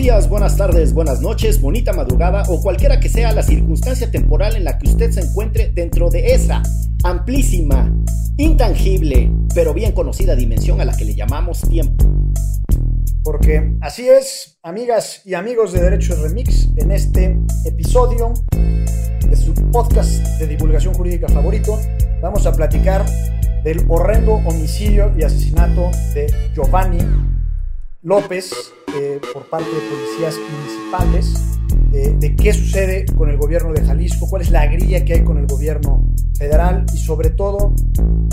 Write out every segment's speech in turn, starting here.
días, buenas tardes, buenas noches, bonita madrugada o cualquiera que sea la circunstancia temporal en la que usted se encuentre dentro de esa amplísima, intangible, pero bien conocida dimensión a la que le llamamos tiempo. Porque así es, amigas y amigos de Derechos Remix, en este episodio de su podcast de divulgación jurídica favorito, vamos a platicar del horrendo homicidio y asesinato de Giovanni López eh, por parte de policías municipales, eh, de qué sucede con el gobierno de Jalisco, cuál es la grilla que hay con el gobierno federal y sobre todo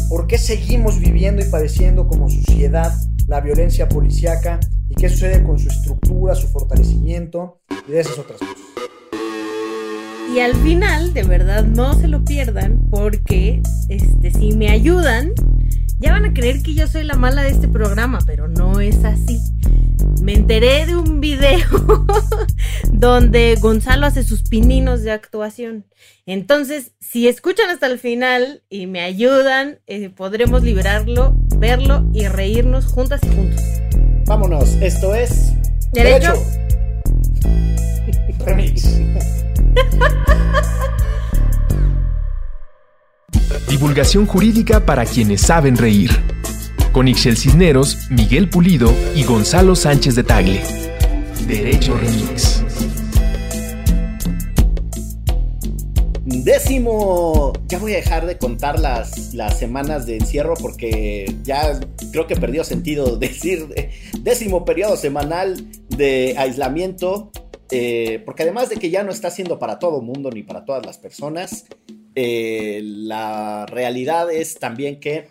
por qué seguimos viviendo y padeciendo como sociedad la violencia policíaca y qué sucede con su estructura, su fortalecimiento y de esas otras cosas. Y al final, de verdad, no se lo pierdan porque este, si me ayudan, ya van a creer que yo soy la mala de este programa, pero no es así. Me enteré de un video donde Gonzalo hace sus pininos de actuación. Entonces, si escuchan hasta el final y me ayudan, eh, podremos liberarlo, verlo y reírnos juntas y juntos. Vámonos, esto es... Derecho. Remix. Divulgación jurídica para quienes saben reír. Con Ixel Cisneros, Miguel Pulido y Gonzalo Sánchez de Tagle. Derecho Remix. Décimo, ya voy a dejar de contar las, las semanas de encierro porque ya creo que perdió sentido decir décimo periodo semanal de aislamiento, eh, porque además de que ya no está siendo para todo mundo ni para todas las personas, eh, la realidad es también que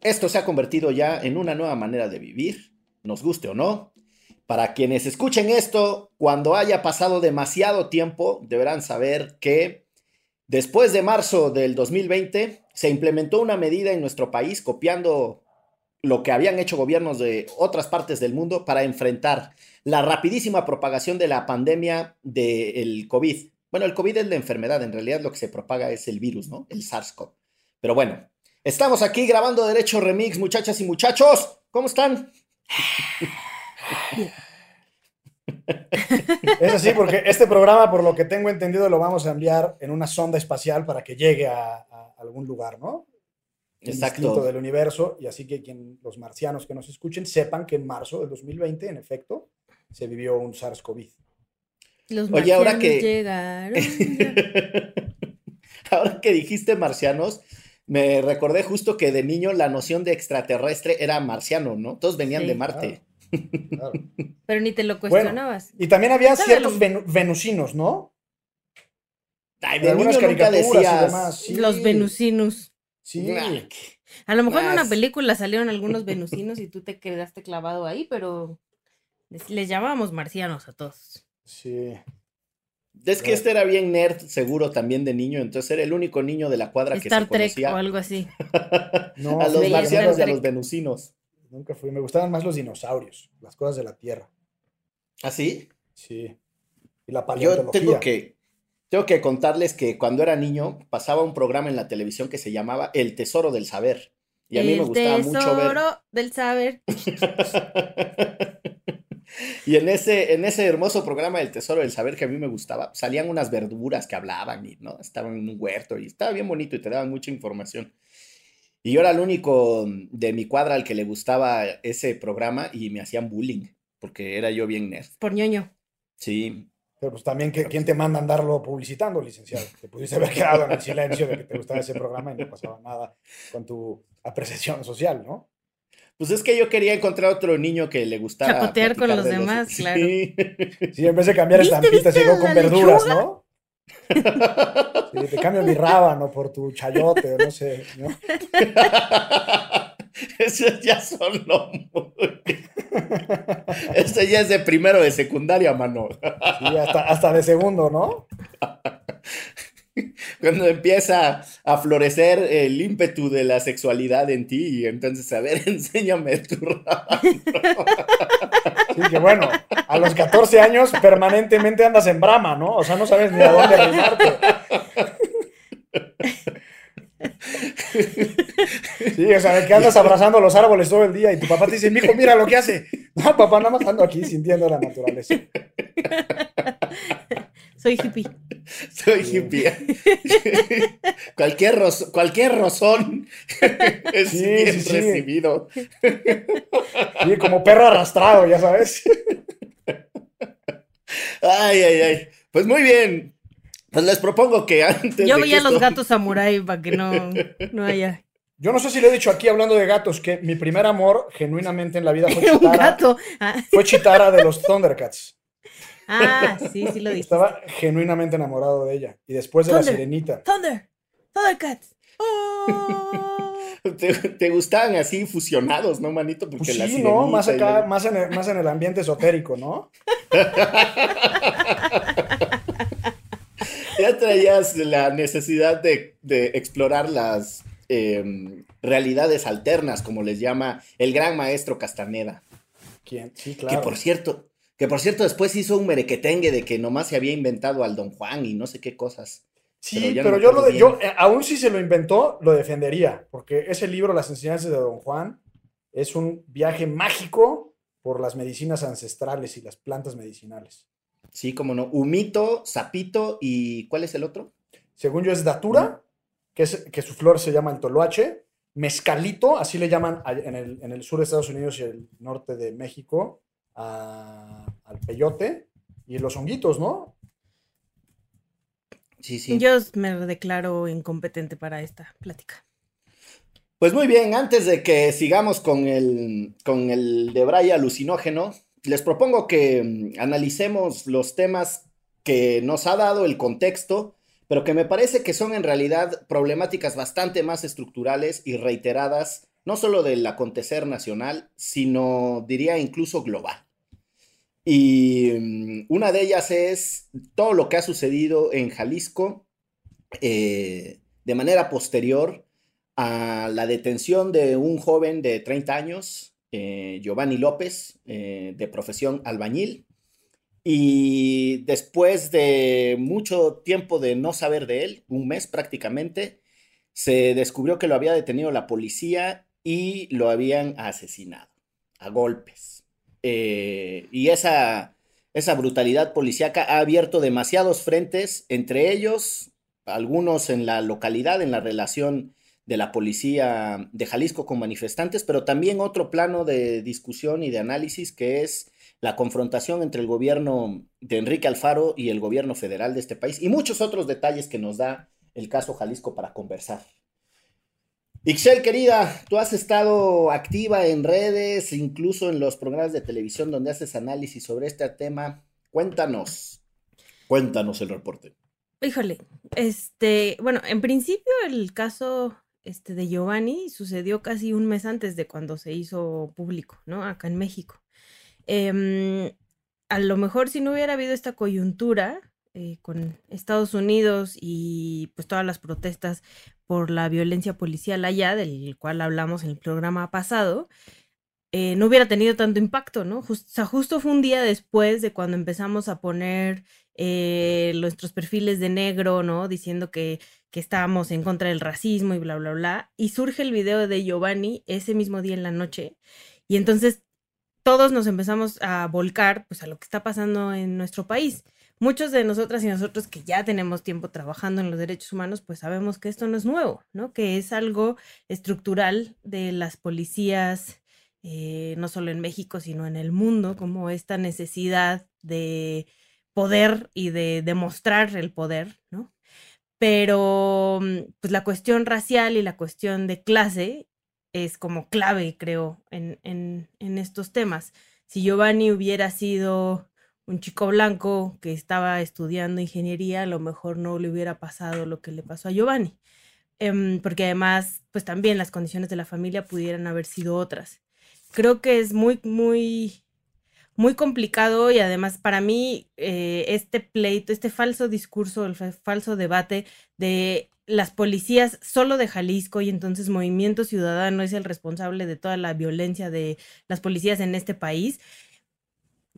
esto se ha convertido ya en una nueva manera de vivir, nos guste o no. Para quienes escuchen esto, cuando haya pasado demasiado tiempo, deberán saber que Después de marzo del 2020, se implementó una medida en nuestro país copiando lo que habían hecho gobiernos de otras partes del mundo para enfrentar la rapidísima propagación de la pandemia del COVID. Bueno, el COVID es la enfermedad, en realidad lo que se propaga es el virus, ¿no? El SARS-CoV. Pero bueno, estamos aquí grabando Derecho Remix, muchachas y muchachos. ¿Cómo están? Es así, porque este programa, por lo que tengo entendido, lo vamos a enviar en una sonda espacial para que llegue a, a algún lugar, ¿no? Exacto. del universo, y así que quien, los marcianos que nos escuchen sepan que en marzo del 2020, en efecto, se vivió un SARS-CoV. Los Oye, ahora marcianos que- llegaron. Ahora que dijiste marcianos, me recordé justo que de niño la noción de extraterrestre era marciano, ¿no? Todos venían Sí. de Marte. Claro. Pero ni te lo Bueno, cuestionabas. Y también había ciertos venusinos, ¿no? Ay, de algunas niño nunca caricaturas y decías. demás. Sí, Los venusinos. Sí. "Nah, A lo mejor en una película salieron algunos venusinos y tú te quedaste clavado ahí, pero les, les llamábamos marcianos a todos. Sí. Es que este era bien nerd, seguro también de niño, entonces era el único niño de la cuadra que Star se Trek conocía o algo así. No, a los marcianos y a los venusinos. nunca fui. Me gustaban más los dinosaurios, las cosas de la Tierra. ¿Ah, sí? Sí. Y la Yo paleontología. tengo que, tengo que contarles que cuando era niño pasaba un programa en la televisión que se llamaba El Tesoro del Saber. Y a mí me gustaba mucho ver. tesoro del saber. y en ese, en ese hermoso programa del Tesoro del Saber que a mí me gustaba, salían unas verduras que hablaban y ¿no? estaban en un huerto y estaba bien bonito y te daban mucha información. Y yo era el único de mi cuadra al que le gustaba ese programa y me hacían bullying, porque era yo bien nerd. Por ñoño. Sí, Pero pues también, que, ¿quién te manda a andarlo publicitando, licenciado? Te pudiste haber quedado en el silencio de que te gustaba ese programa y no pasaba nada con tu apreciación social, ¿no? Pues es que yo quería encontrar otro niño que le gustara. Chacotear con los de demás, claro. Sí. Sí, en vez de cambiar ¿Viste, estampitas, llegó con verduras, lechuga? ¿no? Sí, te cambio mi rábano por tu chayote, o no sé, ¿no? Esos ya son lo muy... Ese ya es de primero de secundaria, mano. Sí, hasta, hasta de segundo, ¿no? Cuando empieza a florecer el ímpetu de la sexualidad en ti, y entonces, a ver, enséñame tu rábano. Sí, que bueno, a los 14 años permanentemente andas en brama, ¿no? O sea, no sabes ni a dónde arrimarte. Sí, o sea, que andas abrazando los árboles todo el día y tu papá te dice, mijo, mira lo que hace. No, papá, nada más ando aquí sintiendo la naturaleza. Soy hippie. Soy hippie. cualquier, cualquier rozón es Sí, bien sí, sí. recibido. Sí, como perro arrastrado, ya sabes. Ay, ay, ay. Pues muy bien. Pues les propongo que antes Yo de veía que los esto- gatos samurai para que no, no haya. Yo no sé si le he dicho aquí hablando de gatos que mi primer amor genuinamente en la vida fue un Chitara, gato. Ah, fue Chitara de los Thundercats. Ah, sí, sí lo dije. Estaba genuinamente enamorado de ella. Y después de la sirenita. Thunder. Thundercats. Oh. ¿Te, te gustaban así fusionados, ¿no, manito? Porque Pues la sí, ¿no? Más acá, la- más en, el, más en el ambiente esotérico, ¿no? Ya traías la necesidad de, de explorar las eh, realidades alternas, como les llama el gran maestro Castaneda. ¿Quién? Sí, Que claro. por cierto, que por cierto después hizo un merequetengue de que nomás se había inventado al Don Juan y no sé qué cosas. Sí, pero no yo, lo de, yo eh, aún si se lo inventó, lo defendería, porque ese libro, Las enseñanzas de Don Juan, es un viaje mágico por las medicinas ancestrales y las plantas medicinales. Sí, como no. Humito, sapito y ¿cuál es el otro? Según yo es datura, que, es, que su flor se llama el toloache, mezcalito, así le llaman en el, en el sur de Estados Unidos y el norte de México, a- al peyote, y los honguitos, ¿no? Sí, sí. Yo me declaro incompetente para esta plática. Pues muy bien, antes de que sigamos con el, con el Debray alucinógeno, les propongo que mm, analicemos los temas que nos ha dado el contexto, pero que me parece que son en realidad problemáticas bastante más estructurales y reiteradas, no solo del acontecer nacional, sino diría incluso global. Y mm, una de ellas es todo lo que ha sucedido en Jalisco eh, de manera posterior a la detención de un joven de 30 años, eh, Giovanni López, eh, de profesión albañil. Y después de mucho tiempo de no saber de él, un mes prácticamente, se descubrió que lo había detenido la policía y lo habían asesinado a golpes. Eh, y esa, esa brutalidad policíaca ha abierto demasiados frentes, entre ellos algunos en la localidad, en la relación de la policía de Jalisco con manifestantes, pero también otro plano de discusión y de análisis que es la confrontación entre el gobierno de Enrique Alfaro y el gobierno federal de este país y muchos otros detalles que nos da el caso Jalisco para conversar. Ixchel, querida, tú has estado activa en redes, incluso en los programas de televisión donde haces análisis sobre este tema. Cuéntanos, cuéntanos el reporte. Híjole, este, bueno, en principio el caso este, de Giovanni sucedió casi un mes antes de cuando se hizo público, ¿no? Acá en México. Em, a lo mejor si no hubiera habido esta coyuntura eh, con Estados Unidos y pues todas las protestas por la violencia policial allá, del cual hablamos en el programa pasado, eh, no hubiera tenido tanto impacto, ¿no? Jus- o sea, justo fue un día después de cuando empezamos a poner eh, nuestros perfiles de negro, ¿no? Diciendo que, que estábamos en contra del racismo y bla, bla, bla. Y surge el video de Giovanni ese mismo día en la noche. Y entonces todos nos empezamos a volcar pues, a lo que está pasando en nuestro país. Muchos de nosotras y nosotros que ya tenemos tiempo trabajando en los derechos humanos, pues sabemos que esto no es nuevo, ¿no? Que es algo estructural de las policías, eh, no solo en México, sino en el mundo, como esta necesidad de poder y de demostrar el poder, ¿no? Pero mm, pues la cuestión racial y la cuestión de clase es como clave, creo, en, en, en estos temas. Si Giovanni hubiera sido un chico blanco que estaba estudiando ingeniería, a lo mejor no le hubiera pasado lo que le pasó a Giovanni. Em, porque además, pues también las condiciones de la familia pudieran haber sido otras. Creo que es muy, muy, muy complicado y además para mí eh, este pleito, este falso discurso, el fa- falso debate de las policías solo de Jalisco y entonces Movimiento Ciudadano es el responsable de toda la violencia de las policías en este país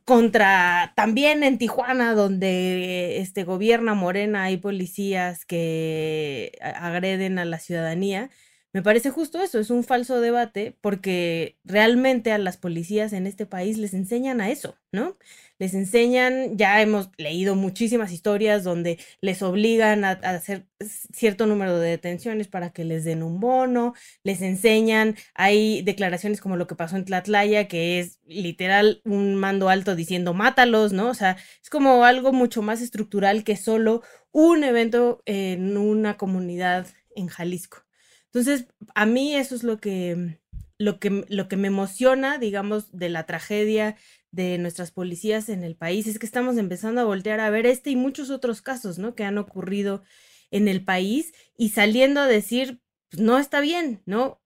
contra también en Tijuana, donde este gobierna Morena, hay policías que a- agreden a la ciudadanía, me parece justo eso, es un falso debate porque realmente a las policías en este país les enseñan a eso, ¿no? Les enseñan, ya hemos leído muchísimas historias donde les obligan a, hacer cierto número de detenciones para que les den un bono, les enseñan, hay declaraciones como lo que pasó en Tlatlaya, que es literal un mando alto diciendo mátalos, ¿no? O sea, es como algo mucho más estructural que solo un evento en una comunidad en Jalisco. Entonces, a mí eso es lo que, lo que, lo que me emociona, digamos, de la tragedia de nuestras policías en el país, es que estamos empezando a voltear a ver este y muchos otros casos, ¿no? Que han ocurrido en el país y saliendo a decir, pues, no está bien, ¿no?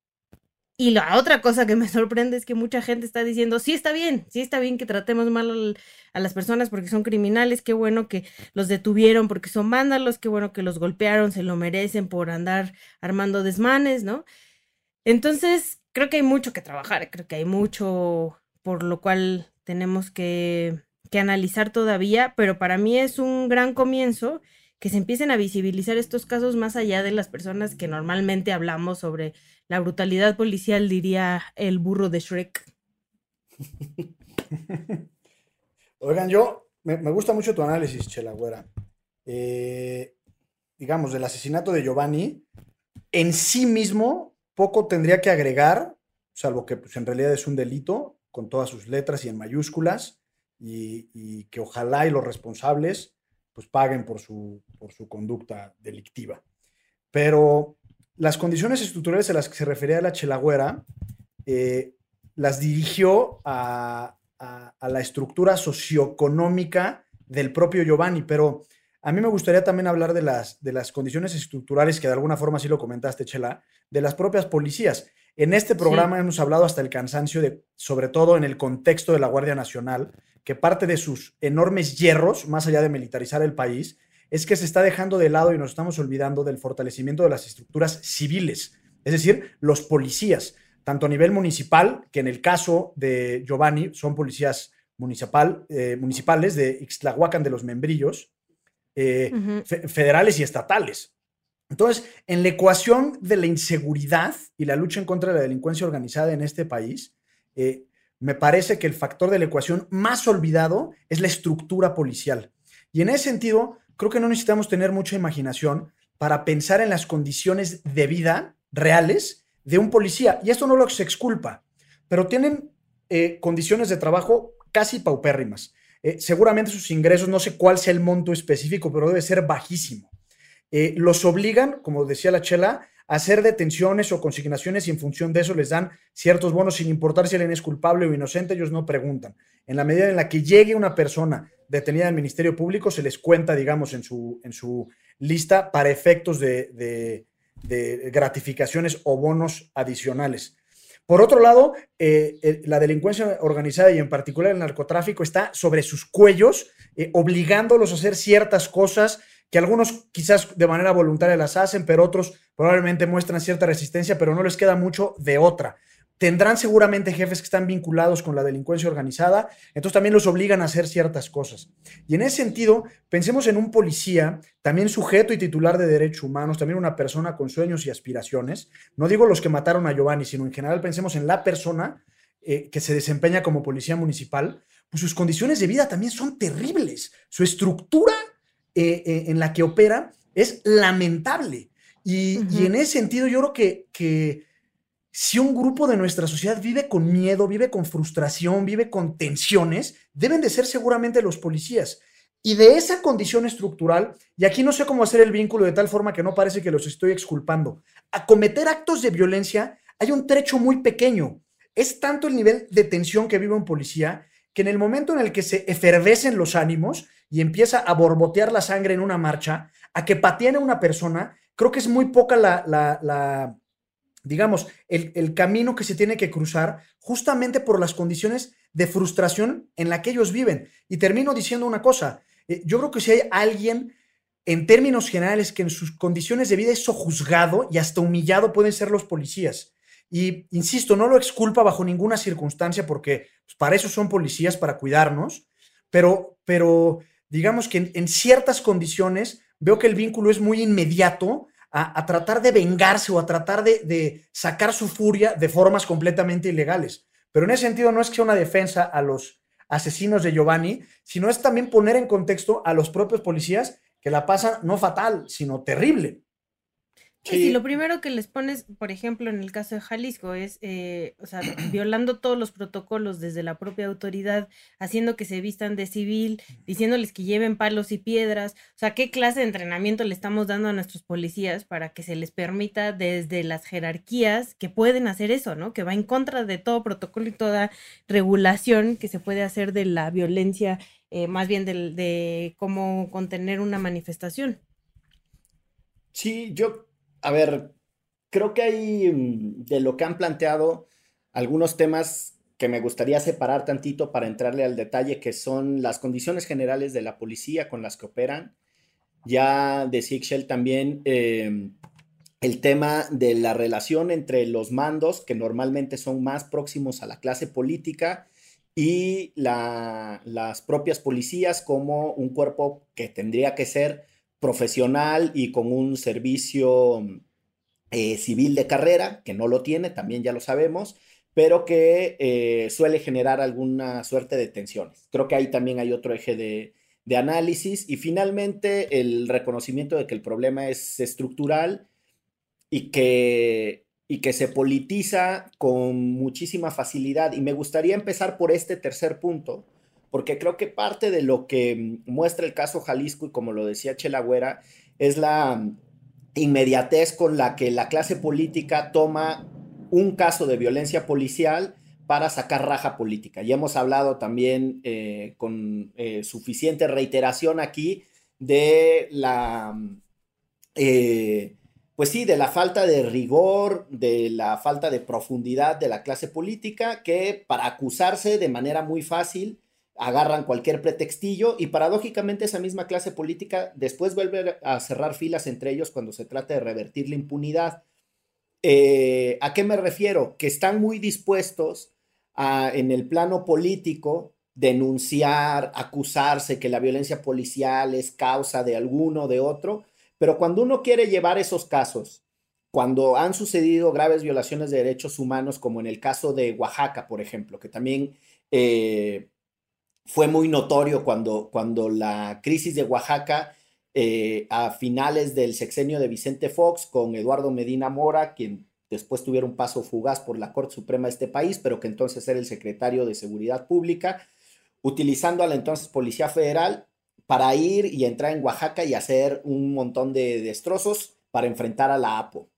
Y la otra cosa que me sorprende es que mucha gente está diciendo, sí está bien, sí está bien que tratemos mal a las personas porque son criminales, qué bueno que los detuvieron porque son vándalos, qué bueno que los golpearon, se lo merecen por andar armando desmanes, ¿no? Entonces, creo que hay mucho que trabajar, creo que hay mucho por lo cual tenemos que, que analizar todavía, pero para mí es un gran comienzo que se empiecen a visibilizar estos casos más allá de las personas que normalmente hablamos sobre la brutalidad policial, diría el burro de Shrek. Oigan, yo me, gusta mucho tu análisis, Chela eh, digamos, del asesinato de Giovanni, en sí mismo poco tendría que agregar, salvo que pues, en realidad es un delito con todas sus letras y en mayúsculas, y, y que ojalá y los responsables pues paguen por su, por su conducta delictiva. Pero las condiciones estructurales a las que se refería la Chelagüera eh, las dirigió a, la estructura socioeconómica del propio Giovanni, pero a mí me gustaría también hablar de las, de las condiciones estructurales, que de alguna forma sí lo comentaste, Chela, de las propias policías. En este programa hemos hablado hasta el cansancio de, sobre todo en el contexto de la Guardia Nacional, que parte de sus enormes hierros, más allá de militarizar el país, es que se está dejando de lado y nos estamos olvidando del fortalecimiento de las estructuras civiles, es decir, los policías, tanto a nivel municipal, que en el caso de Giovanni son policías municipal, eh, municipales de Ixtlahuacan de los Membrillos, eh, federales y estatales. Entonces, en la ecuación de la inseguridad y la lucha en contra de la delincuencia organizada en este país, eh, me parece que el factor de la ecuación más olvidado es la estructura policial. Y en ese sentido, creo que no necesitamos tener mucha imaginación para pensar en las condiciones de vida reales de un policía. Y esto no lo se exculpa, pero tienen eh, condiciones de trabajo casi paupérrimas. Eh, seguramente sus ingresos, no sé cuál sea el monto específico, pero debe ser bajísimo. Eh, los obligan, como decía la Chela, hacer detenciones o consignaciones y en función de eso les dan ciertos bonos sin importar si alguien es culpable o inocente, ellos no preguntan. En la medida en la que llegue una persona detenida en Ministerio Público, se les cuenta, digamos, en su, en su lista para efectos de, gratificaciones o bonos adicionales. Por otro lado, eh, la delincuencia organizada y en particular el narcotráfico está sobre sus cuellos, eh, obligándolos a hacer ciertas cosas que algunos quizás de manera voluntaria las hacen, pero otros probablemente muestran cierta resistencia, pero no les queda mucho de otra. Tendrán seguramente jefes que están vinculados con la delincuencia organizada, entonces también los obligan a hacer ciertas cosas. Y en ese sentido, pensemos en un policía, también sujeto y titular de derechos humanos, también una persona con sueños y aspiraciones. No digo los que mataron a Giovanni, sino en general pensemos en la persona eh, que se desempeña como policía municipal, pues sus condiciones de vida también son terribles. Su estructura eh, eh, en la que opera es lamentable. Y, en ese sentido, yo creo que, que, si un grupo de nuestra sociedad vive con miedo, vive con frustración, vive con tensiones, deben de ser seguramente los policías. Y de esa condición estructural, y aquí no sé cómo hacer el vínculo de tal forma que no parece que los estoy exculpando, a cometer actos de violencia hay un trecho muy pequeño. Es tanto el nivel de tensión que vive un policía que en el momento en el que se efervecen los ánimos y empieza a borbotear la sangre en una marcha, a que pateen a una persona, creo que es muy poca la, digamos, el, camino que se tiene que cruzar justamente por las condiciones de frustración en la que ellos viven. Y termino diciendo una cosa, eh, yo creo que si hay alguien en términos generales que en sus condiciones de vida es sojuzgado y hasta humillado pueden ser los policías. Y insisto, no lo exculpa bajo ninguna circunstancia porque pues, para eso son policías, para cuidarnos, pero, pero digamos que en, ciertas condiciones veo que el vínculo es muy inmediato a, tratar de vengarse o a tratar de, de, sacar su furia de formas completamente ilegales. Pero en ese sentido no es que sea una defensa a los asesinos de Giovanni, sino es también poner en contexto a los propios policías que la pasan no fatal, sino terrible. Sí. lo primero que les pones, por ejemplo, en el caso de Jalisco, es, eh, o sea, violando todos los protocolos desde la propia autoridad, haciendo que se vistan de civil, diciéndoles que lleven palos y piedras. O sea, ¿qué clase de entrenamiento le estamos dando a nuestros policías para que se les permita desde las jerarquías que pueden hacer eso, ¿no? Que va en contra de todo protocolo y toda regulación que se puede hacer de la violencia, eh, más bien de, de cómo contener una manifestación. Sí, yo a ver, creo que hay mm, de lo que han planteado algunos temas que me gustaría separar tantito para entrarle al detalle, que son las condiciones generales de la policía con las que operan. Ya decía Shell también em, el tema de la relación entre los mandos, que normalmente son más próximos a la clase política, y las propias policías como un cuerpo que tendría que ser profesional y con un servicio eh, civil de carrera, que no lo tiene, también ya lo sabemos, pero que eh, suele generar alguna suerte de tensiones. Creo que ahí también hay otro eje de, análisis y finalmente el reconocimiento de que el problema es estructural y que, y que se politiza con muchísima facilidad. Y me gustaría empezar por este tercer punto, porque creo que parte de lo que muestra el caso Jalisco, y como lo decía Chelagüera, es la inmediatez con la que la clase política toma un caso de violencia policial para sacar raja política. Ya hemos hablado también eh, con eh, suficiente reiteración aquí de la, eh, pues sí, de la falta de rigor, de la falta de profundidad de la clase política, que para acusarse de manera muy fácil agarran cualquier pretextillo y paradójicamente esa misma clase política después vuelve a cerrar filas entre ellos cuando se trata de revertir la impunidad. Eh, ¿A qué me refiero? Que están muy dispuestos a, en el plano político, denunciar, acusarse que la violencia policial es causa de alguno o de otro, pero cuando uno quiere llevar esos casos, cuando han sucedido graves violaciones de derechos humanos, como en el caso de Oaxaca, por ejemplo, que también eh, fue muy notorio cuando, cuando la crisis de Oaxaca eh, a finales del sexenio de Vicente Fox con Eduardo Medina Mora, quien después tuviera un paso fugaz por la Corte Suprema de este país, pero que entonces era el secretario de Seguridad Pública, utilizando a la entonces Policía Federal para ir y entrar en Oaxaca y hacer un montón de destrozos para enfrentar a la APO.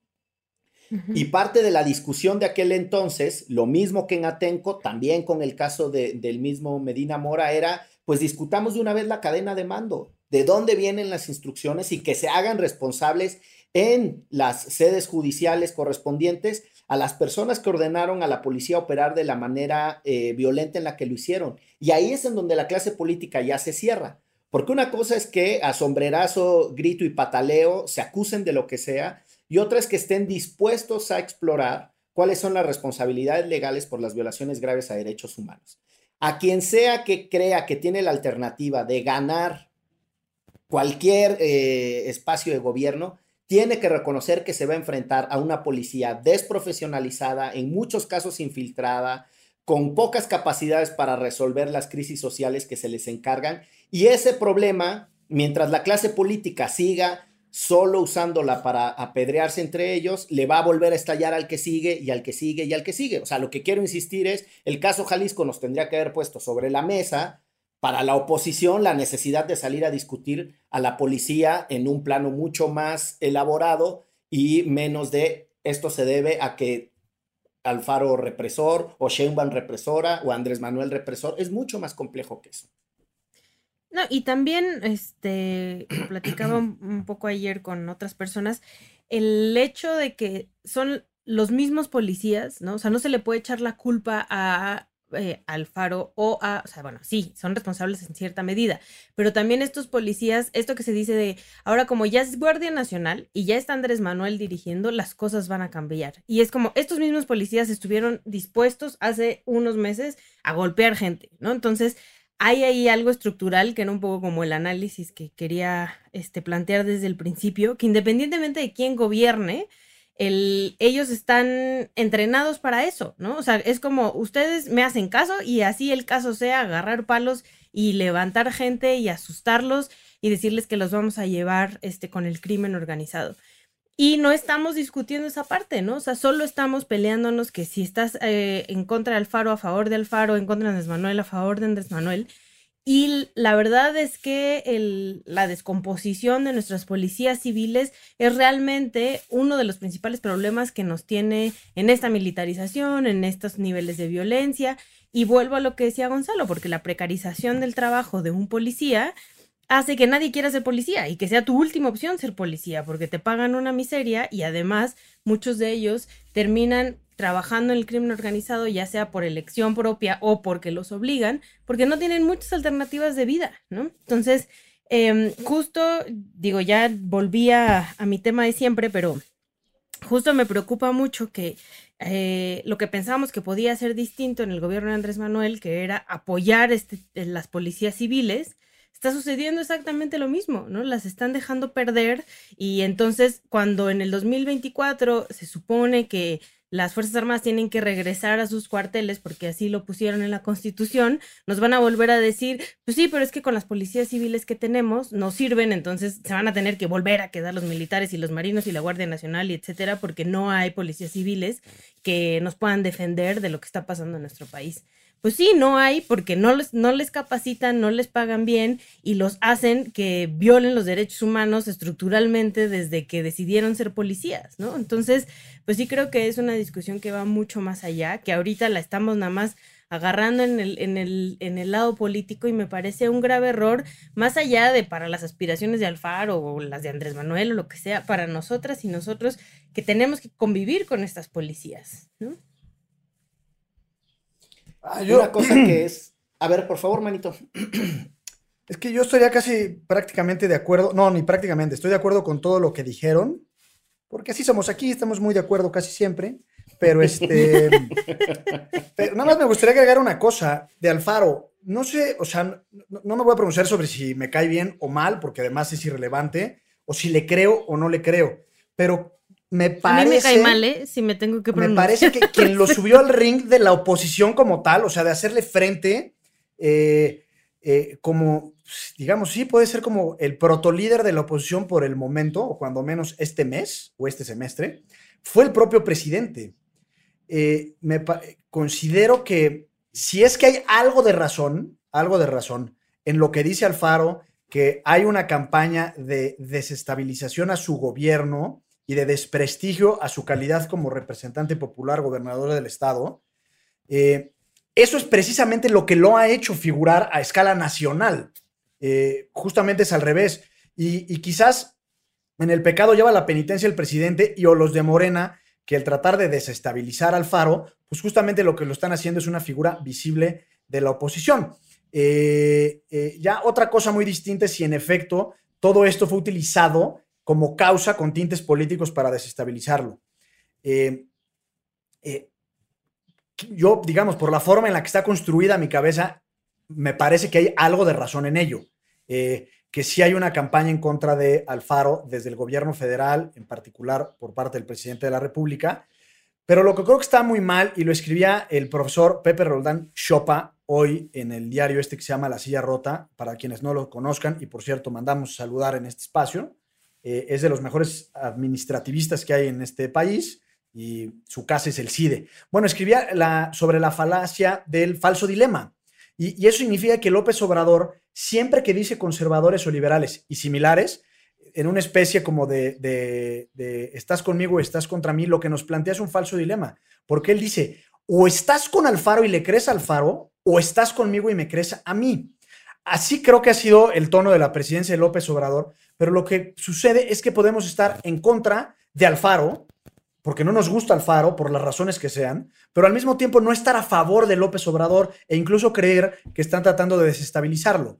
Y parte de la discusión de aquel entonces, lo mismo que en Atenco, también con el caso del mismo Medina Mora, era, pues discutamos de una vez la cadena de mando, de dónde vienen las instrucciones y que se hagan responsables en las sedes judiciales correspondientes a las personas que ordenaron a la policía operar de la manera eh, violenta en la que lo hicieron. Y ahí es en donde la clase política ya se cierra. Porque una cosa es que a sombrerazo, grito y pataleo se acusen de lo que sea, y otra es que estén dispuestos a explorar cuáles son las responsabilidades legales por las violaciones graves a derechos humanos. A quien sea que crea que tiene la alternativa de ganar cualquier eh, espacio de gobierno, tiene que reconocer que se va a enfrentar a una policía desprofesionalizada, en muchos casos infiltrada, con pocas capacidades para resolver las crisis sociales que se les encargan. Y ese problema, mientras la clase política siga solo usándola para apedrearse entre ellos, le va a volver a estallar al que sigue y al que sigue y al que sigue. O sea, lo que quiero insistir es, el caso Jalisco nos tendría que haber puesto sobre la mesa para la oposición la necesidad de salir a discutir a la policía en un plano mucho más elaborado y menos de esto se debe a que Alfaro represor o Sheinbaum represora o Andrés Manuel represor es mucho más complejo que eso. No, y también, este, platicaba un, poco ayer con otras personas, el hecho de que son los mismos policías, ¿no? O sea, no se le puede echar la culpa a eh, Alfaro o a, o sea, bueno, sí, son responsables en cierta medida, pero también estos policías, esto que se dice de, ahora como ya es Guardia Nacional y ya está Andrés Manuel dirigiendo, las cosas van a cambiar. Y es como, estos mismos policías estuvieron dispuestos hace unos meses a golpear gente, ¿no? Entonces, hay ahí algo estructural que era un poco como el análisis que quería este, plantear desde el principio, que independientemente de quién gobierne, el, ellos están entrenados para eso, ¿no? O sea, es como ustedes me hacen caso y así el caso sea agarrar palos y levantar gente y asustarlos y decirles que los vamos a llevar este, con el crimen organizado. Y no estamos discutiendo esa parte, ¿no? O sea, solo estamos peleándonos que si estás eh, en contra de Alfaro, a favor de Alfaro, en contra de Andrés Manuel, a favor de Andrés Manuel. Y la verdad es que la descomposición de nuestras policías civiles es realmente uno de los principales problemas que nos tiene en esta militarización, en estos niveles de violencia. Y vuelvo a lo que decía Gonzalo, porque la precarización del trabajo de un policía hace que nadie quiera ser policía y que sea tu última opción ser policía, porque te pagan una miseria y además muchos de ellos terminan trabajando en el crimen organizado, ya sea por elección propia o porque los obligan, porque no tienen muchas alternativas de vida, ¿no? Entonces, em, justo, digo, ya volví a, mi tema de siempre, pero justo me preocupa mucho que eh, lo que pensábamos que podía ser distinto en el gobierno de Andrés Manuel, que era apoyar este, las policías civiles, está sucediendo exactamente lo mismo, ¿no? Las están dejando perder y entonces cuando en el 2024 se supone que las Fuerzas Armadas tienen que regresar a sus cuarteles porque así lo pusieron en la Constitución, nos van a volver a decir, pues sí, pero es que con las policías civiles que tenemos no sirven, entonces se van a tener que volver a quedar los militares y los marinos y la Guardia Nacional y etcétera, porque no hay policías civiles que nos puedan defender de lo que está pasando en nuestro país. Pues sí, no hay porque no les, no les capacitan, no les pagan bien y los hacen que violen los derechos humanos estructuralmente desde que decidieron ser policías, ¿no? Entonces, pues sí creo que es una discusión que va mucho más allá, que ahorita la estamos nada más agarrando en el, en el, en el lado político y me parece un grave error, más allá de para las aspiraciones de Alfaro o las de Andrés Manuel o lo que sea, para nosotras y nosotros que tenemos que convivir con estas policías, ¿no? Ah, Una cosa que es. A ver, por favor, manito. Es que yo estaría casi prácticamente de acuerdo. No, ni prácticamente. Estoy de acuerdo con todo lo que dijeron. Porque así somos aquí, estamos muy de acuerdo casi siempre. Pero este. nada más me gustaría agregar una cosa de Alfaro. No sé, o sea, no, me voy a pronunciar sobre si me cae bien o mal, porque además es irrelevante, o si le creo o no le creo. Pero me parece. A mí me cae mal, ¿eh? Si me tengo que pronunciar. Me parece que quien lo subió al ring de la oposición como tal, o sea, de hacerle frente, eh, eh, como, digamos, sí, puede ser como el protolíder de la oposición por el momento, o cuando menos este mes o este semestre, fue el propio presidente. me considero que si es que hay algo de razón, algo de razón en lo que dice Alfaro, que hay una campaña de desestabilización a su gobierno, y de desprestigio a su calidad como representante popular, gobernador del estado, eh, eso es precisamente lo que lo ha hecho figurar a escala nacional. Eh, justamente es al revés. Y, quizás en el pecado lleva la penitencia el presidente y o los de Morena, que al tratar de desestabilizar al Faro, pues justamente lo que lo están haciendo es una figura visible de la oposición. Eh, ya otra cosa muy distinta es si en efecto todo esto fue utilizado como causa con tintes políticos para desestabilizarlo. Eh, eh, yo, digamos, por la forma en la que está construida mi cabeza, me parece que hay algo de razón en ello. Eh, que sí hay una campaña en contra de Alfaro desde el gobierno federal, en particular por parte del presidente de la República. Pero lo que creo que está muy mal, y lo escribía el profesor Pepe Roldán Chopa hoy en el diario este que se llama La Silla Rota, para quienes no lo conozcan, y por cierto, mandamos saludar en este espacio. Eh, es de los mejores administrativistas que hay en este país y su casa es el CIDE. Bueno, escribía sobre la falacia del falso dilema. Y, eso significa que López Obrador, siempre que dice conservadores o liberales y similares, en una especie como de, de, estás conmigo o estás contra mí, lo que nos plantea es un falso dilema. Porque él dice, o estás con Alfaro y le crees a Alfaro, o estás conmigo y me crees a mí. Así creo que ha sido el tono de la presidencia de López Obrador, pero lo que sucede es que podemos estar en contra de Alfaro, porque no nos gusta Alfaro, por las razones que sean, pero al mismo tiempo no estar a favor de López Obrador e incluso creer que están tratando de desestabilizarlo.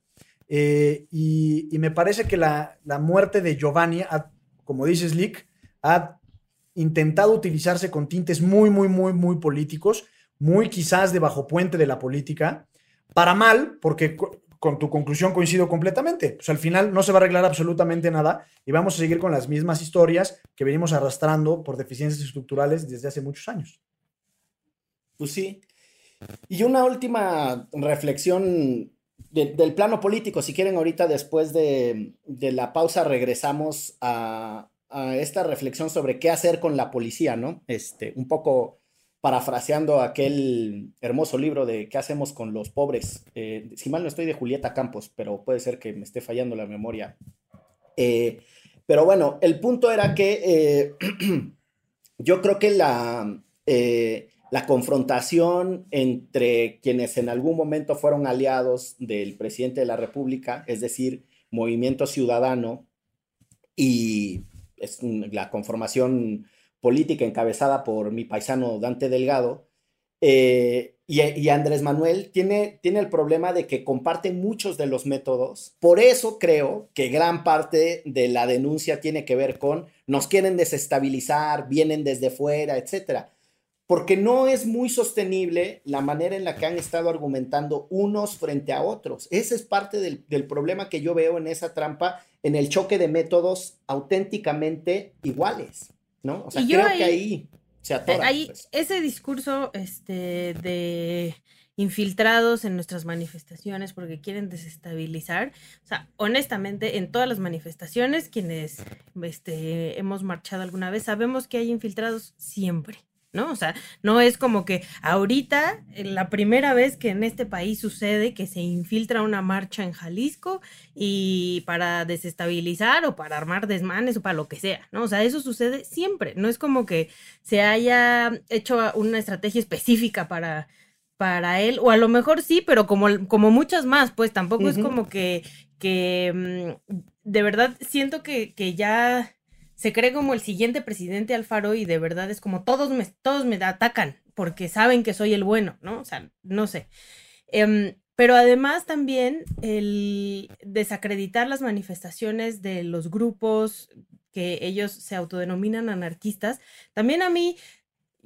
Eh, y, me parece que la, muerte de Giovanni, como dice Slick, ha intentado utilizarse con tintes muy, muy, muy, muy políticos, muy quizás de bajo puente de la política, para mal, porque con tu conclusión coincido completamente. Pues al final no se va a arreglar absolutamente nada y vamos a seguir con las mismas historias que venimos arrastrando por deficiencias estructurales desde hace muchos años. Pues sí. Y una última reflexión del plano político, si quieren ahorita después de, la pausa regresamos a, a, esta reflexión sobre qué hacer con la policía, ¿no? Este, un poco parafraseando aquel hermoso libro de ¿Qué hacemos con los pobres? Eh, si mal no estoy de Julieta Campos, pero puede ser que me esté fallando la memoria. Eh, pero bueno, el punto era que eh, yo creo que la, la confrontación entre quienes en algún momento fueron aliados del presidente de la República, es decir, Movimiento Ciudadano, y es la conformación política encabezada por mi paisano Dante Delgado, eh, y, Andrés Manuel tiene, tiene el problema de que comparte muchos de los métodos. Por eso creo que gran parte de la denuncia tiene que ver con nos quieren desestabilizar, vienen desde fuera, etcétera. Porque no es muy sostenible la manera en la que han estado argumentando unos frente a otros. Ese es parte del, del problema que yo veo en esa trampa, en el choque de métodos auténticamente iguales. ¿No? O sea, creo que ahí se atora. Ahí, pues. Ese discurso este, de infiltrados en nuestras manifestaciones porque quieren desestabilizar. O sea, honestamente, en todas las manifestaciones, quienes este, hemos marchado alguna vez, sabemos que hay infiltrados siempre. ¿No? O sea, no es como que ahorita, eh, la primera vez que en este país sucede que se infiltra una marcha en Jalisco y para desestabilizar o para armar desmanes o para lo que sea, ¿no? O sea, eso sucede siempre, no es como que se haya hecho una estrategia específica para para él, o a lo mejor sí, pero como, como muchas más, pues tampoco es como que, que mm, de verdad siento que, que ya se cree como el siguiente presidente Alfaro y de verdad es como todos me, todos me atacan porque saben que soy el bueno, ¿no? O sea, no sé. Em, pero además también el desacreditar las manifestaciones de los grupos que ellos se autodenominan anarquistas, también a mí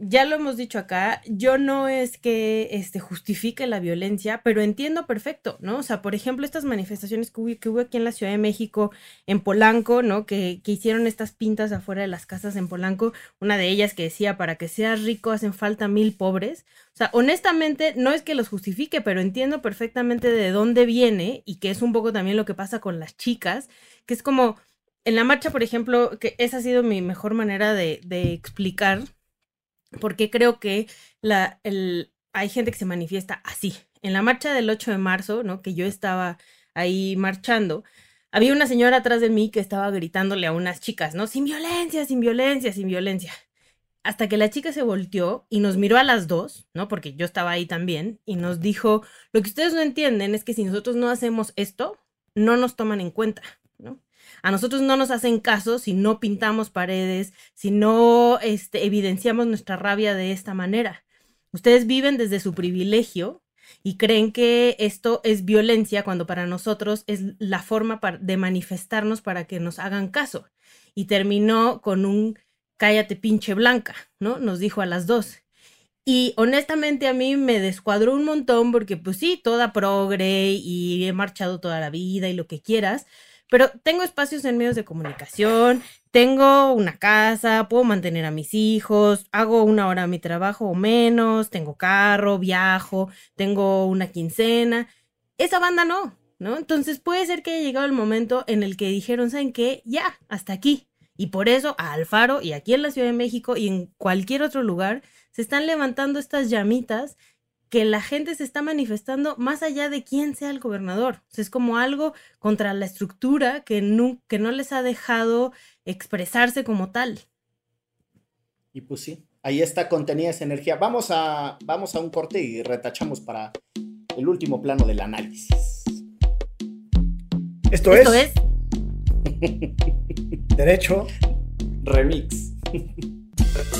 ya lo hemos dicho acá, yo no es que este, justifique la violencia, pero entiendo perfecto, ¿no? O sea, por ejemplo, estas manifestaciones que hubo, aquí en la Ciudad de México, en Polanco, ¿no? Que, que, hicieron estas pintas afuera de las casas en Polanco, una de ellas que decía, para que seas rico hacen falta mil pobres. O sea, honestamente, no es que los justifique, pero entiendo perfectamente de dónde viene y que es un poco también lo que pasa con las chicas, que es como... En la marcha, por ejemplo, que esa ha sido mi mejor manera de, de explicar porque creo que la, el, hay gente que se manifiesta así. En la marcha del 8 de marzo, ¿no? Que yo estaba ahí marchando, había una señora atrás de mí que estaba gritándole a unas chicas, ¿no? Sin violencia, sin violencia, sin violencia. Hasta que la chica se volteó y nos miró a las dos, ¿no? Porque yo estaba ahí también, y nos dijo, lo que ustedes no entienden es que si nosotros no hacemos esto, no nos toman en cuenta, ¿no? A nosotros no nos hacen caso si no pintamos paredes, si no este, evidenciamos nuestra rabia de esta manera. Ustedes viven desde su privilegio y creen que esto es violencia cuando para nosotros es la forma de manifestarnos para que nos hagan caso. Y terminó con un cállate pinche blanca, ¿no? Nos dijo a las dos. Y honestamente a mí me descuadró un montón porque pues sí, toda progre y he marchado toda la vida y lo que quieras, pero tengo espacios en medios de comunicación, tengo una casa, puedo mantener a mis hijos, hago una hora mi trabajo o menos, tengo carro, viajo, tengo una quincena. Esa banda no, ¿no? Entonces puede ser que haya llegado el momento en el que dijeron, ¿saben qué? Ya, hasta aquí. Y por eso a Alfaro y aquí en la Ciudad de México y en cualquier otro lugar se están levantando estas llamitas que la gente se está manifestando más allá de quién sea el gobernador. es como algo contra la estructura que no, que no les ha dejado expresarse como tal. Y pues sí, ahí está contenida esa energía. Vamos a, vamos a un corte y retachamos para el último plano del análisis. Esto, Esto es... Derecho. Remix.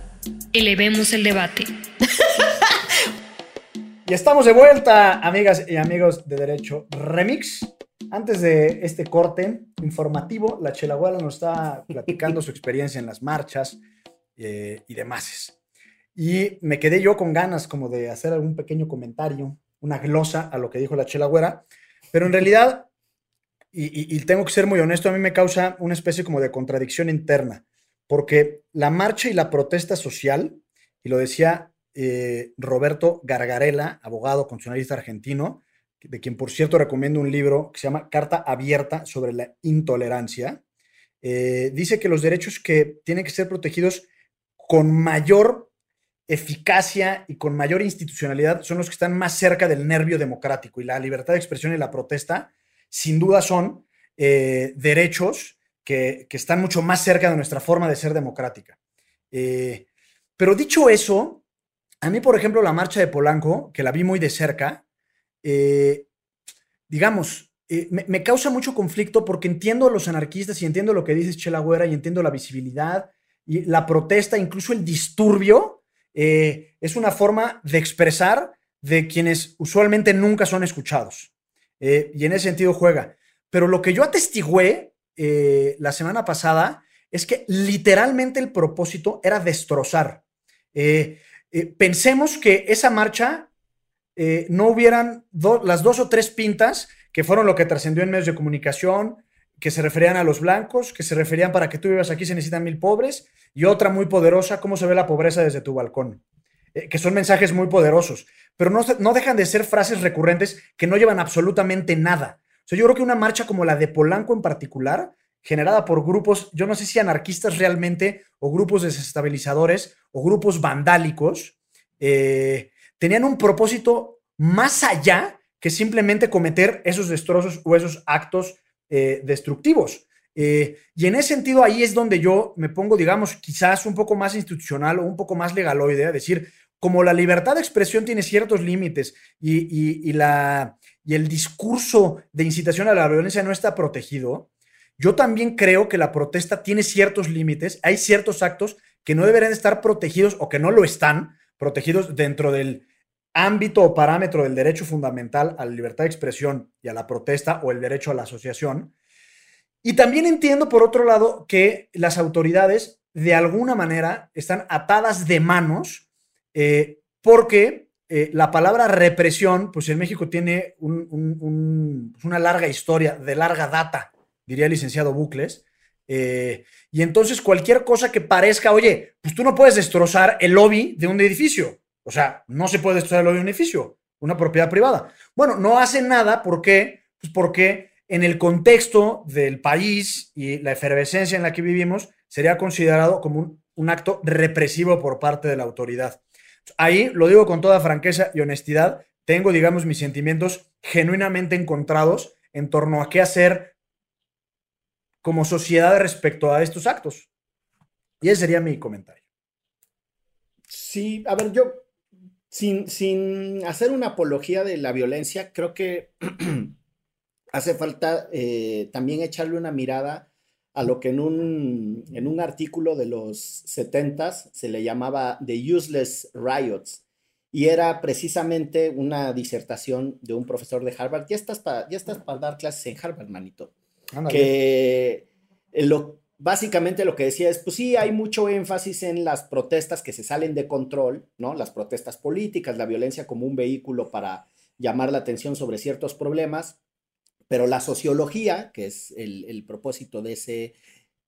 Elevemos el debate. Y estamos de vuelta, amigas y amigos de Derecho Remix. Antes de este corte informativo, la Chelaguala nos está platicando su experiencia en las marchas eh, y demás. Y me quedé yo con ganas como de hacer algún pequeño comentario, una glosa a lo que dijo la Chelagüera, pero en realidad, y, y tengo que ser muy honesto, a mí me causa una especie como de contradicción interna, porque la marcha y la protesta social, y lo decía eh, Roberto Gargarela, abogado constitucionalista argentino, de quien por cierto recomiendo un libro que se llama Carta Abierta sobre la Intolerancia. Eh, dice que los derechos que tienen que ser protegidos con mayor eficacia y con mayor institucionalidad son los que están más cerca del nervio democrático y la libertad de expresión y la protesta sin duda son eh, derechos que, están mucho más cerca de nuestra forma de ser democrática. pero dicho eso, a mí, por ejemplo, la marcha de Polanco, que la vi muy de cerca, eh, digamos, eh, me, causa mucho conflicto porque entiendo a los anarquistas y entiendo lo que dices Chela Güera y entiendo la visibilidad y la protesta, incluso el disturbio, eh, es una forma de expresar de quienes usualmente nunca son escuchados. y en ese sentido juega. Pero lo que yo atestigué la semana pasada es que literalmente el propósito era destrozar. Eh, pensemos que esa marcha eh, no hubieran las dos o tres pintas que fueron lo que trascendió en medios de comunicación, que se referían a los blancos, que se referían para que tú vivas aquí se necesitan mil pobres, y otra muy poderosa, cómo se ve la pobreza desde tu balcón, eh, que son mensajes muy poderosos, pero no, no dejan de ser frases recurrentes que no llevan absolutamente nada. O yo creo que una marcha como la de Polanco en particular generada por grupos, yo no sé si anarquistas realmente, o grupos desestabilizadores, o grupos vandálicos, eh, tenían un propósito más allá que simplemente cometer esos destrozos o esos actos eh, destructivos. Eh, y en ese sentido, ahí es donde yo me pongo, digamos, quizás un poco más institucional o un poco más legaloide, es decir, como la libertad de expresión tiene ciertos límites y, la, y el discurso de incitación a la violencia no está protegido, yo también creo que la protesta tiene ciertos límites, hay ciertos actos que no deberían estar protegidos o que no lo están protegidos dentro del ámbito o parámetro del derecho fundamental a la libertad de expresión y a la protesta o el derecho a la asociación. Y también entiendo, por otro lado, que las autoridades de alguna manera están atadas de manos eh, porque eh, la palabra represión, pues en México tiene una larga historia, de larga data diría el licenciado Bucles. Eh, y entonces cualquier cosa que parezca, oye, pues tú no puedes destrozar el lobby de un edificio. O sea, no se puede destrozar el lobby de un edificio, una propiedad privada. Bueno, no hace nada, ¿por qué? Pues porque en el contexto del país y la efervescencia en la que vivimos, sería considerado como un acto represivo por parte de la autoridad. Ahí lo digo con toda franqueza y honestidad, tengo, digamos, mis sentimientos genuinamente encontrados en torno a qué hacer como sociedad respecto a estos actos. Y ese sería mi comentario. Sí, a ver, yo, sin, sin hacer una apología de la violencia, creo que hace falta eh, también echarle una mirada a lo que en un, en un artículo de los 70s se le llamaba The Useless Riots. Y era precisamente una disertación de un profesor de Harvard. Ya estás para, ya estás para dar clases en Harvard, manito que eh, lo, básicamente lo que decía es, pues sí, hay mucho énfasis en las protestas que se salen de control, ¿no? Las protestas políticas, la violencia como un vehículo para llamar la atención sobre ciertos problemas, pero la sociología, que es el, propósito de ese,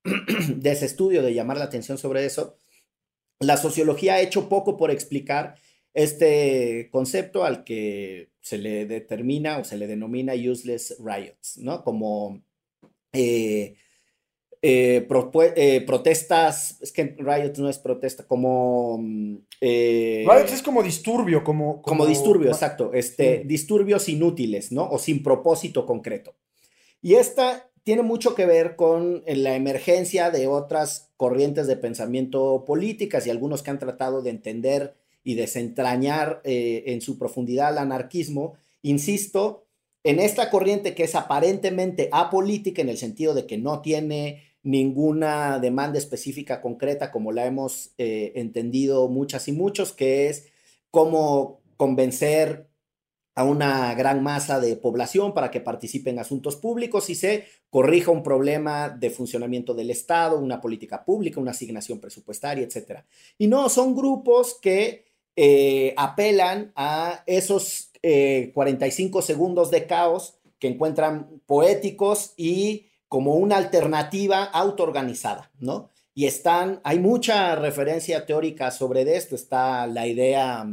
de ese estudio, de llamar la atención sobre eso, la sociología ha hecho poco por explicar este concepto al que se le determina o se le denomina useless riots, ¿no? Como eh, eh, eh, protestas, es que Riot no es protesta, como... Mm, Riot es como disturbio, como... Como, disturbio, exacto, este, disturbios inútiles, ¿no? O sin propósito concreto. Y esta tiene mucho que ver con la emergencia de otras corrientes de pensamiento políticas y algunos que han tratado de entender y desentrañar eh, en su profundidad el anarquismo, insisto, en esta corriente que es aparentemente apolítica en el sentido de que no tiene ninguna demanda específica concreta como la hemos eh, entendido muchas y muchos, que es cómo convencer a una gran masa de población para que participe en asuntos públicos y se corrija un problema de funcionamiento del Estado, una política pública, una asignación presupuestaria, etc. Y no, son grupos que eh, apelan a esos 45 eh, segundos de caos que encuentran poéticos y como una alternativa autoorganizada, ¿no? Y están, hay mucha referencia teórica sobre esto, está la idea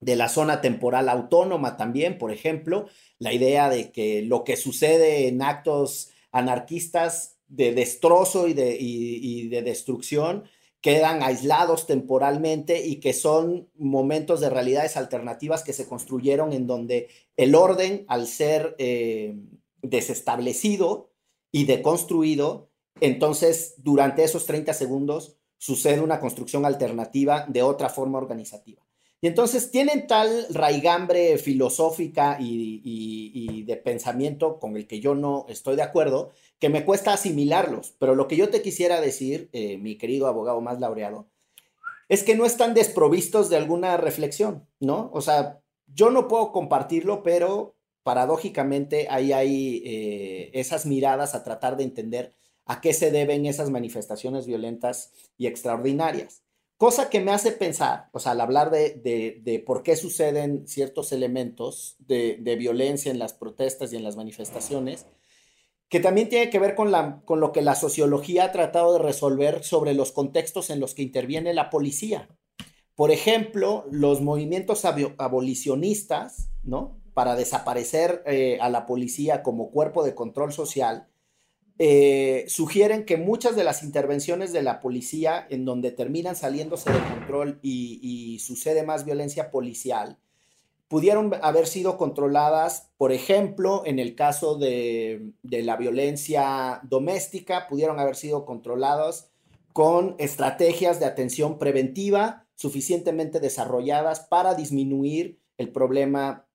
de la zona temporal autónoma también, por ejemplo, la idea de que lo que sucede en actos anarquistas de destrozo y de, destrucción quedan aislados temporalmente y que son momentos de realidades alternativas que se construyeron en donde el orden, al ser eh, desestablecido y deconstruido, entonces durante esos 30 segundos sucede una construcción alternativa de otra forma organizativa. Y entonces tienen tal raigambre filosófica y, de pensamiento con el que yo no estoy de acuerdo, que me cuesta asimilarlos. Pero lo que yo te quisiera decir, eh, mi querido abogado más laureado, es que no están desprovistos de alguna reflexión, ¿no? O sea, yo no puedo compartirlo, pero paradójicamente ahí hay eh, esas miradas a tratar de entender a qué se deben esas manifestaciones violentas y extraordinarias. Cosa que me hace pensar, o sea, al hablar de, por qué suceden ciertos elementos de, violencia en las protestas y en las manifestaciones, que también tiene que ver con, la, con lo que la sociología ha tratado de resolver sobre los contextos en los que interviene la policía. Por ejemplo, los movimientos abolicionistas, ¿no? Para desaparecer eh, a la policía como cuerpo de control social, eh, sugieren que muchas de las intervenciones de la policía, en donde terminan saliéndose de control y, sucede más violencia policial, pudieron haber sido controladas, por ejemplo, en el caso de, de, la violencia doméstica, pudieron haber sido controladas con estrategias de atención preventiva suficientemente desarrolladas para disminuir el problema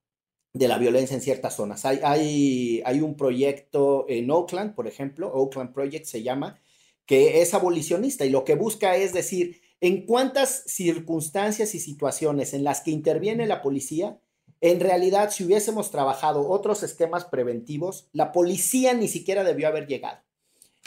de la violencia en ciertas zonas. Hay, hay, hay, un proyecto en Oakland, por ejemplo, Oakland Project se llama, que es abolicionista y lo que busca es decir, en cuántas circunstancias y situaciones en las que interviene la policía, en realidad si hubiésemos trabajado otros esquemas preventivos, la policía ni siquiera debió haber llegado.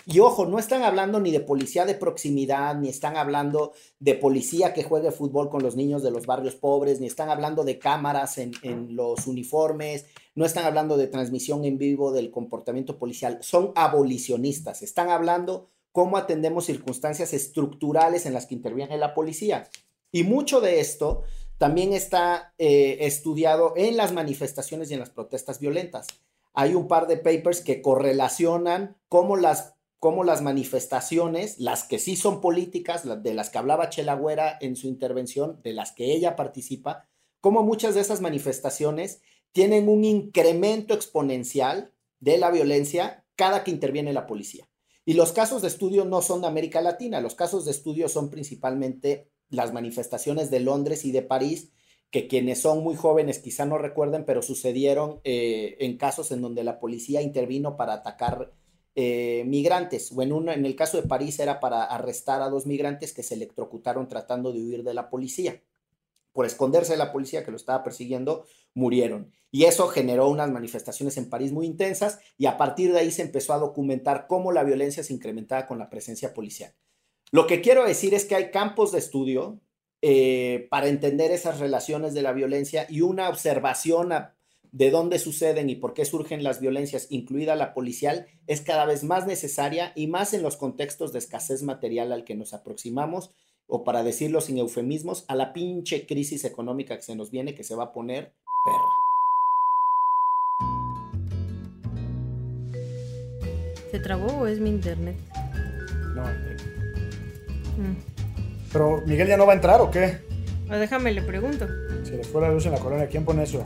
Y ojo, no están hablando ni de policía de proximidad, ni están hablando de policía que juegue fútbol con los niños de los barrios pobres, ni están hablando de cámaras en, los uniformes, no están hablando de transmisión en vivo del comportamiento policial, son abolicionistas, están hablando cómo atendemos circunstancias estructurales en las que interviene la policía. Y mucho de esto también está eh, estudiado en las manifestaciones y en las protestas violentas. Hay un par de papers que correlacionan cómo las cómo las manifestaciones, las que sí son políticas, de las que hablaba Chela Güera en su intervención, de las que ella participa, cómo muchas de esas manifestaciones tienen un incremento exponencial de la violencia cada que interviene la policía. Y los casos de estudio no son de América Latina, los casos de estudio son principalmente las manifestaciones de Londres y de París, que quienes son muy jóvenes quizá no recuerden, pero sucedieron eh, en casos en donde la policía intervino para atacar eh, migrantes, o en, en el caso de París era para arrestar a dos migrantes que se electrocutaron tratando de huir de la policía. Por esconderse de la policía que lo estaba persiguiendo, murieron. Y eso generó unas manifestaciones en París muy intensas y a partir de ahí se empezó a documentar cómo la violencia se incrementaba con la presencia policial. Lo que quiero decir es que hay campos de estudio eh, para entender esas relaciones de la violencia y una observación a, de dónde suceden y por qué surgen las violencias, incluida la policial, es cada vez más necesaria y más en los contextos de escasez material al que nos aproximamos, o para decirlo sin eufemismos, a la pinche crisis económica que se nos viene, que se va a poner perra. ¿Se trabó o es mi internet? No, mm. Pero Miguel ya no va a entrar o qué? déjame le pregunto. Se le fue la luz en la colonia. ¿Quién pone eso?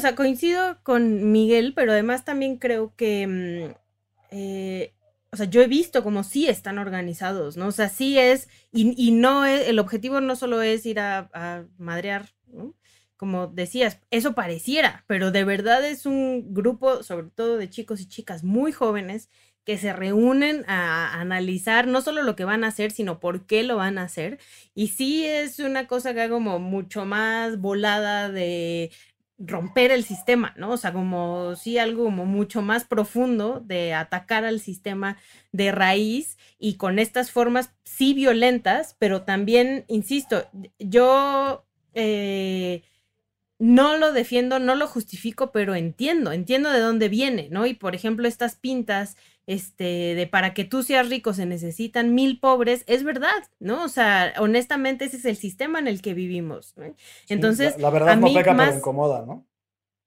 O sea, coincido con Miguel, pero además también creo que mm, eh, o sea, yo he visto como sí están organizados, ¿no? O sea, sí es, y, no es, el objetivo no solo es ir a, madrear. Como decías, eso pareciera, pero de verdad es un grupo, sobre todo de chicos y chicas muy jóvenes, que se reúnen a analizar no solo lo que van a hacer, sino por qué lo van a hacer. Y sí es una cosa que como mucho más volada de romper el sistema, ¿no? O sea, como sí algo mucho más profundo de atacar al sistema de raíz y con estas formas sí violentas, pero también, insisto, yo eh, no lo defiendo, no lo justifico, pero entiendo, entiendo de dónde viene, ¿no? Y por ejemplo, estas pintas este, de para que tú seas rico se necesitan mil pobres, es verdad, ¿no? O sea, honestamente ese es el sistema en el que vivimos. Entonces, la, verdad no peca, pero incomoda, ¿no?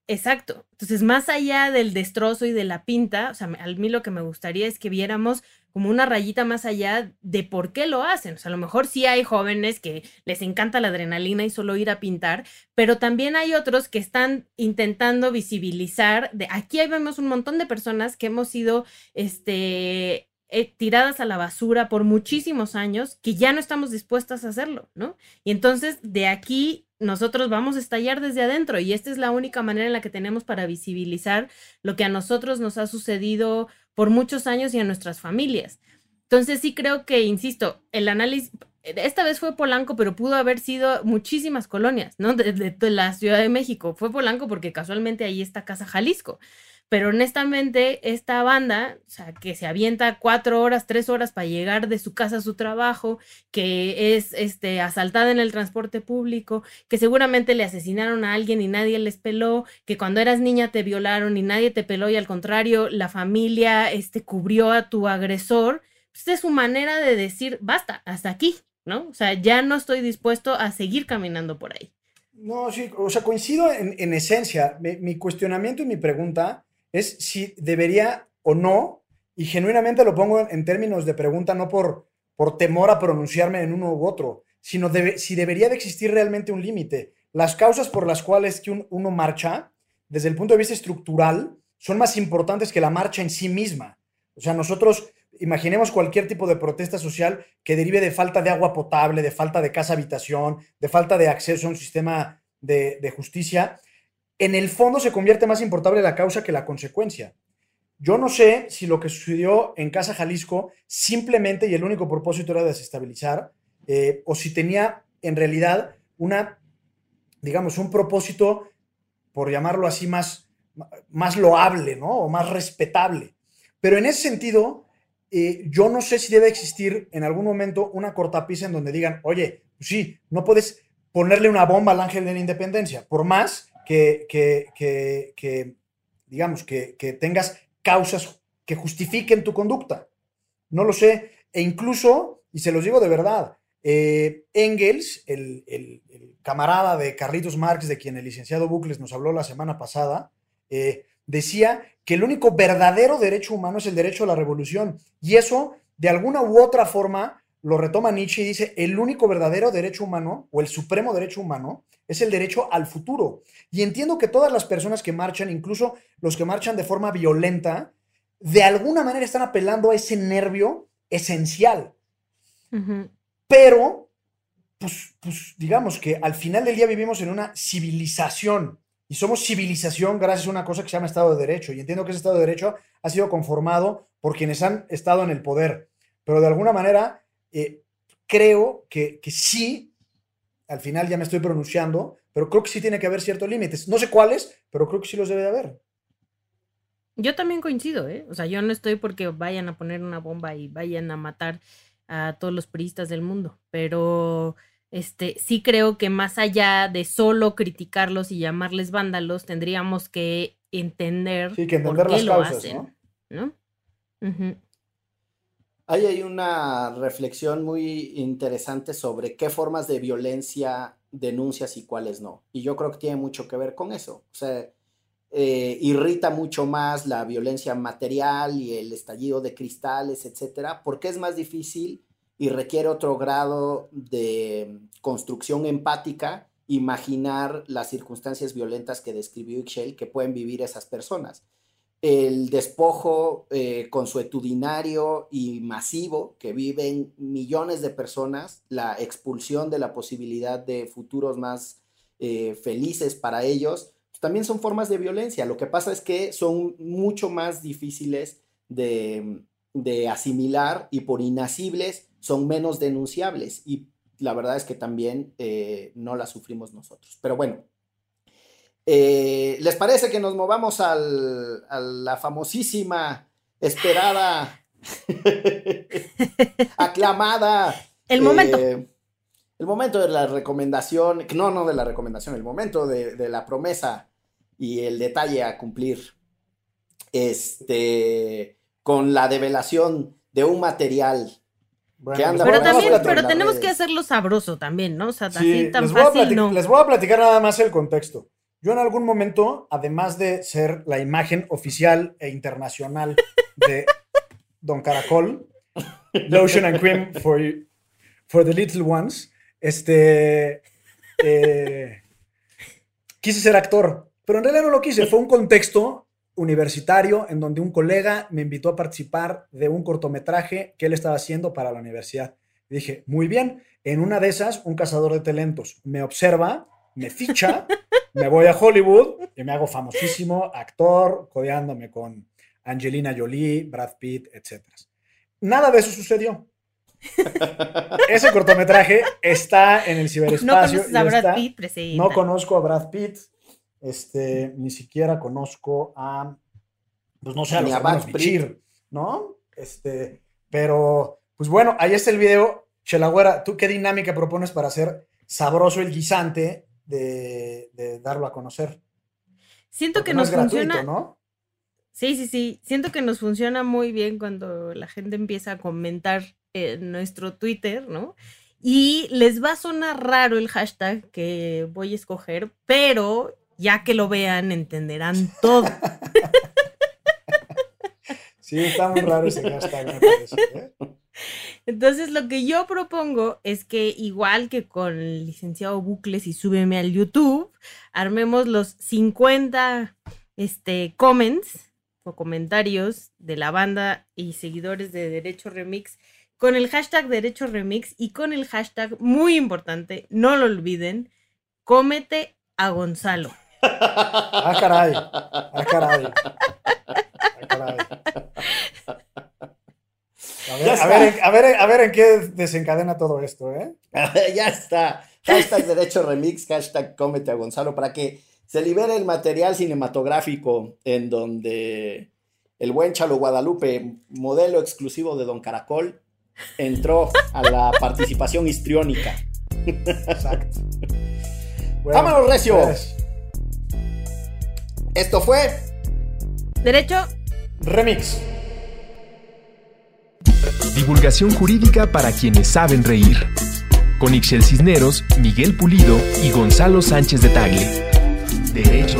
Exacto. Entonces, más allá del destrozo y de la pinta, o sea, a mí lo que me gustaría es que viéramos como una rayita más allá de por qué lo hacen. O sea, a lo mejor sí hay jóvenes que les encanta la adrenalina y solo ir a pintar, pero también hay otros que están intentando visibilizar. De aquí vemos un montón de personas que hemos sido, este, eh, tiradas a la basura por muchísimos años que ya no estamos dispuestas a hacerlo, ¿no? Y entonces de aquí nosotros vamos a estallar desde adentro y esta es la única manera en la que tenemos para visibilizar lo que a nosotros nos ha sucedido por muchos años y a nuestras familias. Entonces sí creo que, insisto, el análisis, esta vez fue Polanco, pero pudo haber sido muchísimas colonias, ¿no? De, la Ciudad de México. Fue Polanco porque casualmente ahí está Casa Jalisco. Pero honestamente, esta banda, o sea, que se avienta cuatro horas, tres horas para llegar de su casa a su trabajo, que es este, asaltada en el transporte público, que seguramente le asesinaron a alguien y nadie les peló, que cuando eras niña te violaron y nadie te peló y al contrario, la familia este, cubrió a tu agresor, es su manera de decir, basta, hasta aquí, ¿no? O sea, ya no estoy dispuesto a seguir caminando por ahí. No, sí, o sea, coincido en, esencia. mi cuestionamiento y mi pregunta es si debería o no, y genuinamente lo pongo en, términos de pregunta, no por, por temor a pronunciarme en uno u otro, sino si debería de existir realmente un límite. Las causas por las cuales que uno marcha, desde el punto de vista estructural, son más importantes que la marcha en sí misma. O sea, nosotros imaginemos cualquier tipo de protesta social que derive de falta de agua potable, de falta de casa habitación, de falta de acceso a un sistema de, de justicia en el fondo se convierte más importante la causa que la consecuencia. Yo no sé si lo que sucedió en Casa Jalisco simplemente y el único propósito era desestabilizar, eh, o si tenía en realidad una, digamos, un propósito, por llamarlo así, más, más loable, ¿no? O más respetable. Pero en ese sentido, eh, yo no sé si debe existir en algún momento una cortapisa en donde digan, oye, pues sí, no puedes ponerle una bomba al ángel de la independencia, por más que, digamos, que, tengas causas que justifiquen tu conducta. No lo sé. E incluso, y se los digo de verdad, eh, Engels, el, camarada de Carlitos Marx, de quien el licenciado Bucles nos habló la semana pasada, eh, decía que el único verdadero derecho humano es el derecho a la revolución. Y eso, de alguna u otra forma, lo retoma Nietzsche y dice, el único verdadero derecho humano, o el supremo derecho humano, es el derecho al futuro. Y entiendo que todas las personas que marchan, incluso los que marchan de forma violenta, de alguna manera están apelando a ese nervio esencial. Pero, pues, pues digamos que al final del día vivimos en una civilización y somos civilización gracias a una cosa que se llama Estado de Derecho. Y entiendo que ese Estado de Derecho ha sido conformado por quienes han estado en el poder. Pero de alguna manera, eh, creo que, que sí al final ya me estoy pronunciando, pero creo que sí tiene que haber ciertos límites. No sé cuáles, pero creo que sí los debe de haber. Yo también coincido, ¿eh? O sea, yo no estoy porque vayan a poner una bomba y vayan a matar a todos los priistas del mundo, pero este sí creo que más allá de solo criticarlos y llamarles vándalos, tendríamos que entender, sí, que entender las causas, ¿no? Ahí hay una reflexión muy interesante sobre qué formas de violencia denuncias y cuáles no. Y yo creo que tiene mucho que ver con eso. O sea, eh, irrita mucho más la violencia material y el estallido de cristales, etcétera, porque es más difícil y requiere otro grado de construcción empática imaginar las circunstancias violentas que describió Ixchel que pueden vivir esas personas. el despojo eh, consuetudinario y masivo que viven millones de personas, la expulsión de la posibilidad de futuros más eh, felices para ellos, pues, también son formas de violencia. Lo que pasa es que son mucho más difíciles de, asimilar y por inasibles son menos denunciables y la verdad es que también eh, no las sufrimos nosotros. Pero bueno, eh, ¿Les parece que nos movamos al, a la famosísima, esperada, aclamada? El momento. Eh, el momento de la recomendación, no, no de la recomendación, el momento de, de la promesa y el detalle a cumplir. Este, con la develación de un material anda pero también, pero tenemos que hacerlo sabroso también, ¿no? O sea, así tan fácil, no. Les voy a platicar nada más el contexto. Yo en algún momento, además de ser la imagen oficial e internacional de Don Caracol, Lotion and Cream for, for the Little Ones, este, eh, quise ser actor, pero en realidad no lo quise, fue un contexto universitario en donde un colega me invitó a participar de un cortometraje que él estaba haciendo para la universidad. dije, muy bien, en una de esas, un cazador de talentos me observa, me ficha me voy a Hollywood y me hago famosísimo actor, codeándome con Angelina Jolie, Brad Pitt, etc. Nada de eso sucedió. Ese cortometraje está en el ciberespacio. No a Brad Pitt, No conozco a Brad Pitt. Este, ni siquiera conozco a, pues no sé, a los hermanos Bichir, ¿no? Este, pero, pues bueno, ahí está el video. Chelagüera, ¿tú qué dinámica propones para hacer sabroso el guisante de, darlo a conocer. Siento que nos funciona. ¿no? Sí, sí, sí. Siento que nos funciona muy bien cuando la gente empieza a comentar en nuestro Twitter, ¿no? Y les va a sonar raro el hashtag que voy a escoger, pero ya que lo vean, entenderán todo. sí, está muy raro ese hashtag, me parece. ¿eh? Entonces, lo que yo propongo es que, igual que con el licenciado Bucles y súbeme al YouTube, armemos los 50 este, comments o comentarios de la banda y seguidores de Derecho Remix con el hashtag Derecho Remix y con el hashtag muy importante, no lo olviden, cómete a Gonzalo. Ah, caray. Ah, caray. Ah, caray. A ver, a ver, en qué desencadena todo esto, ¿eh? ya está. Hashtag Derecho Remix, hashtag Cómete a Gonzalo, para que se libere el material cinematográfico en donde el buen Chalo Guadalupe, modelo exclusivo de Don Caracol, entró a la participación histriónica. Exacto. ¡Vámonos, Recio! Pues. Esto fue. Derecho. Remix. Divulgación jurídica para quienes saben reír. Con Ixel Cisneros, Miguel Pulido y Gonzalo Sánchez de Tagle. Derecho